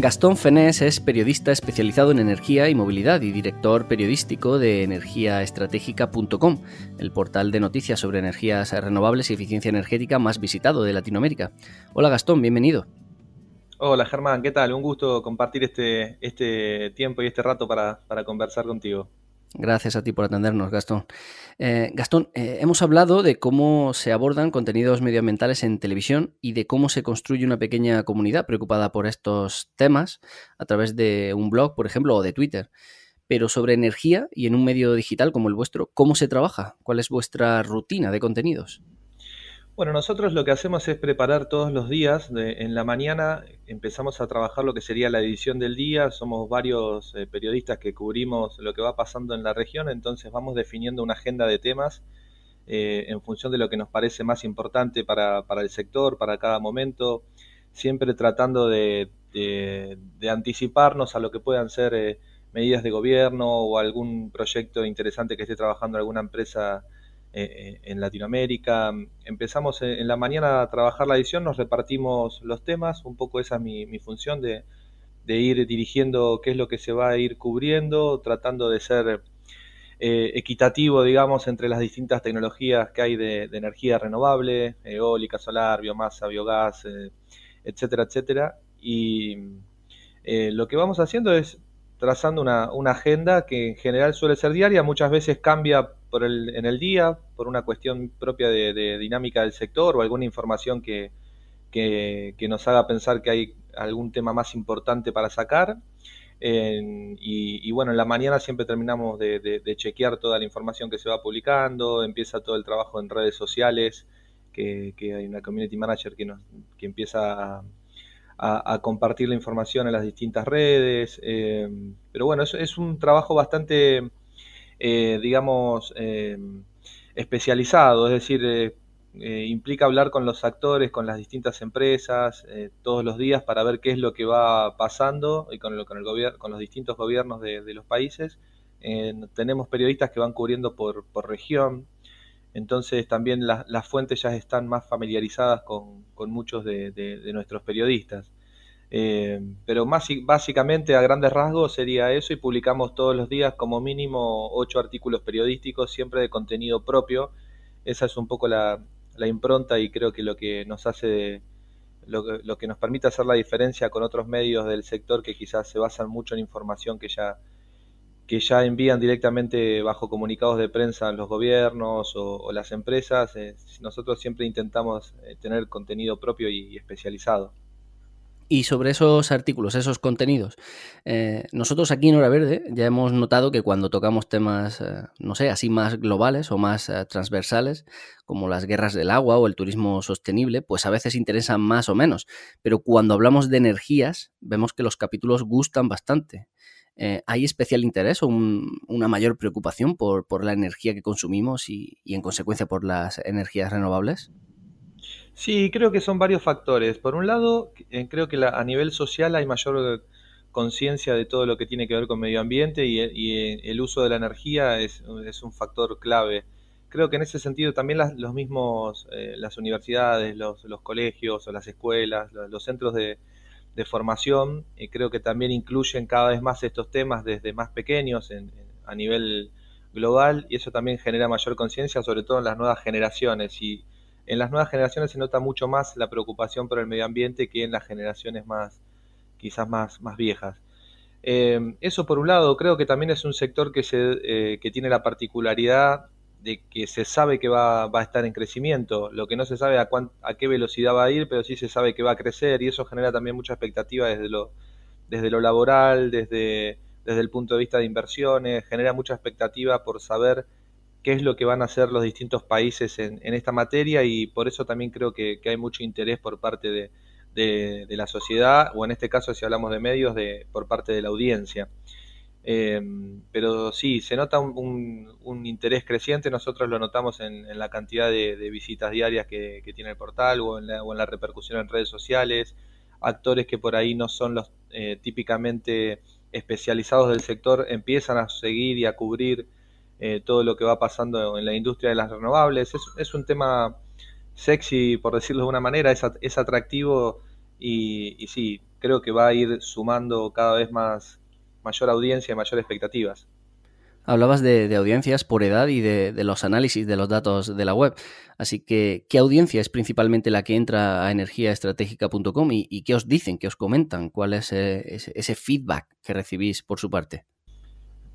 Gastón Fenés es periodista especializado en energía y movilidad y director periodístico de energiaestratégica.com, el portal de noticias sobre energías renovables y eficiencia energética más visitado de Latinoamérica. Hola Gastón, bienvenido. Hola Germán, ¿qué tal? Un gusto compartir este, este tiempo y este rato para, para conversar contigo. Gracias a ti por atendernos, Gastón. Eh, Gastón, eh, hemos hablado de cómo se abordan contenidos medioambientales en televisión y de cómo se construye una pequeña comunidad preocupada por estos temas a través de un blog, por ejemplo, o de Twitter. Pero sobre energía y en un medio digital como el vuestro, ¿cómo se trabaja? ¿Cuál es vuestra rutina de contenidos? Bueno, nosotros lo que hacemos es preparar todos los días. en la mañana empezamos a trabajar lo que sería la edición del día. Somos varios eh, periodistas que cubrimos lo que va pasando en la región, entonces vamos definiendo una agenda de temas eh, en función de lo que nos parece más importante para, el sector, para cada momento, siempre tratando de, anticiparnos a lo que puedan ser eh, medidas de gobierno o algún proyecto interesante que esté trabajando alguna empresa eh, eh, en Latinoamérica. Empezamos en la mañana a trabajar la edición, nos repartimos los temas, un poco esa es mi, función de, ir dirigiendo qué es lo que se va a ir cubriendo, tratando de ser eh, equitativo, digamos, entre las distintas tecnologías que hay de, energía renovable, eólica, solar, biomasa, biogás, etcétera, etcétera. Y lo que vamos haciendo es trazando una, agenda que en general suele ser diaria, muchas veces cambia por el, en el día, por una cuestión propia de, dinámica del sector o alguna información que, que, nos haga pensar que hay algún tema más importante para sacar. y, bueno, en la mañana siempre terminamos de, chequear toda la información que se va publicando, empieza todo el trabajo en redes sociales, que, hay una community manager que, nos, que empieza a, compartir la información en las distintas redes. Eh, pero bueno, es, un trabajo bastante, eh, digamos, eh, especializado, es decir, implica hablar con los actores, con las distintas empresas, todos los días para ver qué es lo que va pasando y con, el, con, el con los distintos gobiernos de, los países. tenemos periodistas que van cubriendo por, por región, entonces también las fuentes ya están más familiarizadas con, muchos de, nuestros periodistas. Eh, pero más, básicamente a grandes rasgos sería eso y publicamos todos los días como mínimo ocho artículos periodísticos, siempre de contenido propio. Esa es un poco la, impronta y creo que lo que nos hace, lo, lo que nos permite hacer la diferencia con otros medios del sector que quizás se basan mucho en información que ya que ya envían directamente bajo comunicados de prensa los gobiernos o, las empresas. Eh, nosotros siempre intentamos eh, tener contenido propio y, especializado. Y sobre esos artículos, esos contenidos, eh, nosotros aquí en Hora Verde ya hemos notado que cuando tocamos temas, no sé, así más globales o más transversales, como las guerras del agua o el turismo sostenible, pues a veces interesan más o menos. Pero cuando hablamos de energías, vemos que los capítulos gustan bastante. Eh, ¿hay especial interés o una mayor preocupación por, la energía que consumimos y, en consecuencia por las energías renovables? Sí, creo que son varios factores. Por un lado, eh, creo que a nivel social hay mayor conciencia de todo lo que tiene que ver con medio ambiente y, eh, el uso de la energía es, un factor clave. Creo que en ese sentido también los mismos, las universidades, los, colegios o las escuelas, los centros de, formación, creo que también incluyen cada vez más estos temas desde más pequeños a nivel global y eso también genera mayor conciencia, sobre todo en las nuevas generaciones. Y en las nuevas generaciones se nota mucho más la preocupación por el medio ambiente que en las generaciones más, quizás más, más viejas. Eh, eso por un lado, creo que también es un sector que, se, eh, que tiene la particularidad de que se sabe que va, va, a estar en crecimiento, lo que no se sabe a, a qué velocidad va a ir, pero sí se sabe que va a crecer y eso genera también mucha expectativa desde lo, desde lo laboral, desde, desde el punto de vista de inversiones, genera mucha expectativa por saber qué es lo que van a hacer los distintos países en, en esta materia y por eso también creo que, hay mucho interés por parte de, la sociedad o en este caso si hablamos de medios de, por parte de la audiencia. Eh, pero sí, se nota un, interés creciente, nosotros lo notamos en, la cantidad de, visitas diarias que, tiene el portal o en, la, repercusión en redes sociales, actores que por ahí no son los eh, típicamente especializados del sector empiezan a seguir y a cubrir eh, todo lo que va pasando en la industria de las renovables. Es, un tema sexy, por decirlo de una manera, es, es atractivo y, sí, creo que va a ir sumando cada vez más mayor audiencia y mayor expectativas. Hablabas de, audiencias por edad y de, los análisis de los datos de la web. Así que, ¿qué audiencia es principalmente la que entra a energiaestratégica.com y, qué os dicen, qué os comentan? ¿Cuál es eh, ese, feedback que recibís por su parte?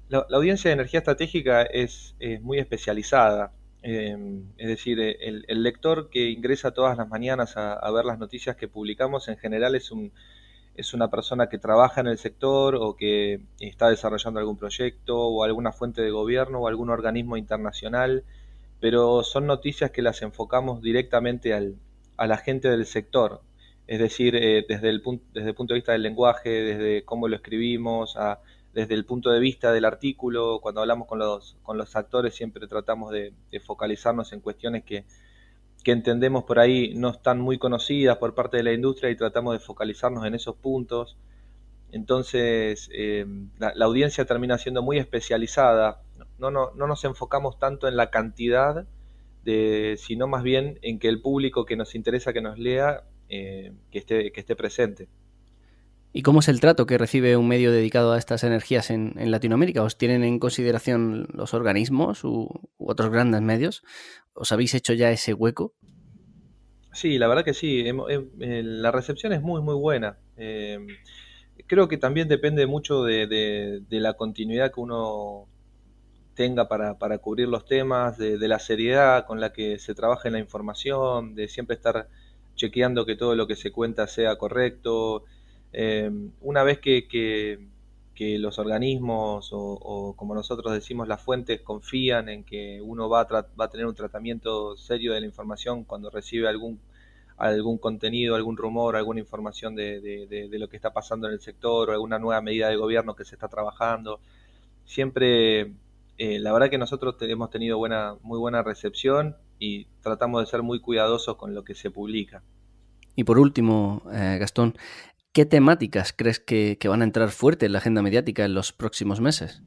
La, audiencia de energía estratégica es, muy especializada. Em, es decir, el, lector que ingresa todas las mañanas a ver las noticias que publicamos en general es un, es una persona que trabaja en el sector o que está desarrollando algún proyecto o alguna fuente de gobierno o algún organismo internacional, pero son noticias que las enfocamos directamente a la gente del sector, es decir, eh, desde, el desde el punto de vista del lenguaje, desde cómo lo escribimos, desde el punto de vista del artículo, cuando hablamos con los, con los actores siempre tratamos de focalizarnos en cuestiones que que entendemos por ahí no están muy conocidas por parte de la industria y tratamos de focalizarnos en esos puntos. Entonces, eh, la, audiencia termina siendo muy especializada. No, no, no nos enfocamos tanto en la cantidad, de, sino más bien en que el público que nos interesa que nos lea, eh, que, esté, que esté presente. ¿Y cómo es el trato que recibe un medio dedicado a estas energías en, Latinoamérica? ¿Os tienen en consideración los organismos u, otros grandes medios? ¿Os habéis hecho ya ese hueco? Sí, la verdad que sí. Eh, la recepción es muy, muy buena. Eh, creo que también depende mucho de, la continuidad que uno tenga para, cubrir los temas, de, la seriedad con la que se trabaja en la información, de siempre estar chequeando que todo lo que se cuenta sea correcto. Eh, una vez que, que, los organismos o, como nosotros decimos las fuentes confían en que uno va a, va a tener un tratamiento serio de la información cuando recibe algún, algún contenido, algún rumor, alguna información de, de, lo que está pasando en el sector o alguna nueva medida de gobierno que se está trabajando. Siempre, eh, la verdad que nosotros hemos tenido buena, muy buena recepción y tratamos de ser muy cuidadosos con lo que se publica. Y por último, eh, Gastón, ¿Qué temáticas crees que, van a entrar fuerte en la agenda mediática en los próximos meses?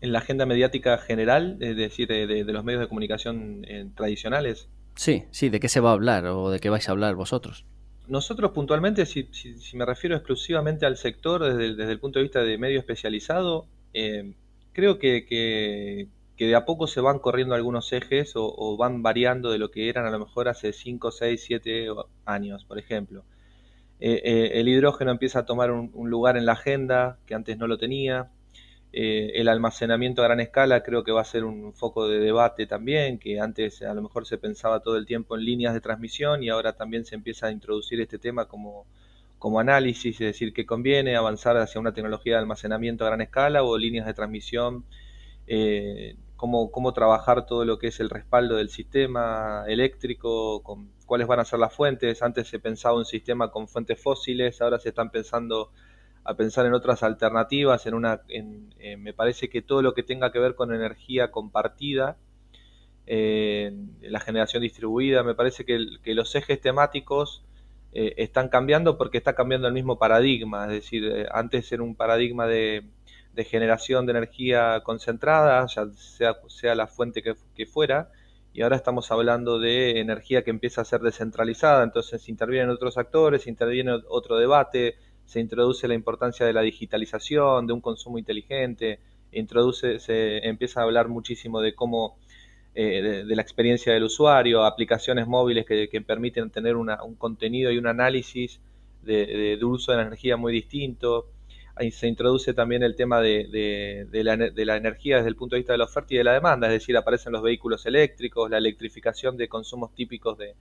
En la agenda mediática general, es decir, de, los medios de comunicación eh, tradicionales. Sí, sí, ¿de qué se va a hablar o de qué vais a hablar vosotros? Nosotros puntualmente, si, me refiero exclusivamente al sector desde el, punto de vista de medio especializado, eh, creo que, de a poco se van corriendo algunos ejes o, van variando de lo que eran a lo mejor hace 5, 6, 7 años, por ejemplo. Eh, eh, el hidrógeno empieza a tomar un, lugar en la agenda que antes no lo tenía. Eh, el almacenamiento a gran escala creo que va a ser un foco de debate también, que antes a lo mejor se pensaba todo el tiempo en líneas de transmisión y ahora también se empieza a introducir este tema como, como análisis, es decir, que conviene avanzar hacia una tecnología de almacenamiento a gran escala o líneas de transmisión, cómo, cómo trabajar todo lo que es el respaldo del sistema eléctrico, con cuáles van a ser las fuentes. Antes se pensaba un sistema con fuentes fósiles, ahora se están pensando a pensar en otras alternativas, en una, en, eh, me parece que todo lo que tenga que ver con energía compartida, eh, la generación distribuida, me parece que, los ejes temáticos eh, están cambiando porque está cambiando el mismo paradigma, es decir, antes era un paradigma de, generación de energía concentrada, ya sea, sea la fuente que fuera, y ahora estamos hablando de energía que empieza a ser descentralizada, entonces intervienen otros actores, interviene otro debate, se introduce la importancia de la digitalización, de un consumo inteligente, introduce, se empieza a hablar muchísimo de cómo, eh, de, la experiencia del usuario, aplicaciones móviles que, permiten tener un contenido y un análisis de, de, uso de la energía muy distinto ahí se introduce también el tema de, la, energía desde el punto de vista de la oferta y de la demanda, es decir, aparecen los vehículos eléctricos, la electrificación de consumos típicos de,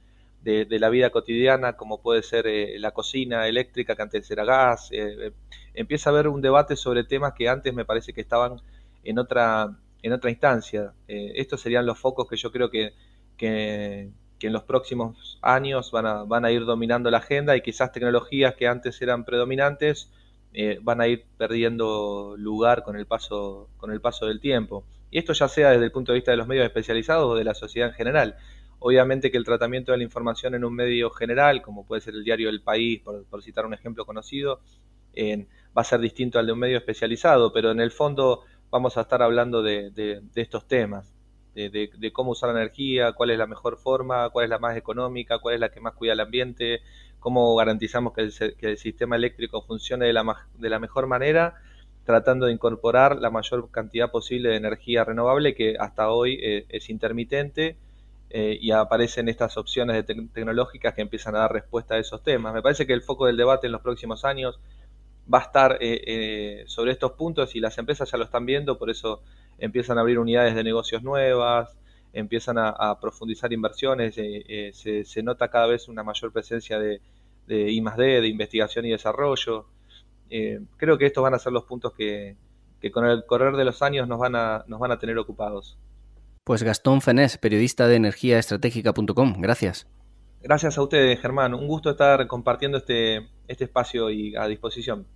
la vida cotidiana, como puede ser eh, la cocina eléctrica, que antes era gas. Eh, eh, empieza a haber un debate sobre temas que antes me parece que estaban en otra, en otra instancia. estos serían los focos que yo creo que, que, en los próximos años van a, van a ir dominando la agenda y quizás tecnologías que antes eran predominantes eh, van a ir perdiendo lugar con el, paso, con el paso del tiempo. Y esto ya sea desde el punto de vista de los medios especializados o de la sociedad en general. Obviamente que el tratamiento de la información en un medio general, como puede ser el diario El País, por, citar un ejemplo conocido, va a ser distinto al de un medio especializado, pero en el fondo vamos a estar hablando de, estos temas, de, de, cómo usar la energía, cuál es la mejor forma, cuál es la más económica, cuál es la que más cuida el ambiente, cómo garantizamos que el, sistema eléctrico funcione de la, de la mejor manera, tratando de incorporar la mayor cantidad posible de energía renovable que hasta hoy eh, es intermitente eh, y aparecen estas opciones tecnológicas que empiezan a dar respuesta a esos temas. Me parece que el foco del debate en los próximos años va a estar eh, sobre estos puntos y las empresas ya lo están viendo, por eso empiezan a abrir unidades de negocios nuevas, empiezan a, profundizar inversiones, se, nota cada vez una mayor presencia de, de I +D, de investigación y desarrollo. Eh, creo que estos van a ser los puntos que, con el correr de los años nos van a, nos van a tener ocupados. Pues Gastón Fenés, periodista de energiaestratégica.com, gracias. Gracias a ustedes, Germán. Un gusto estar compartiendo este, este espacio y a disposición.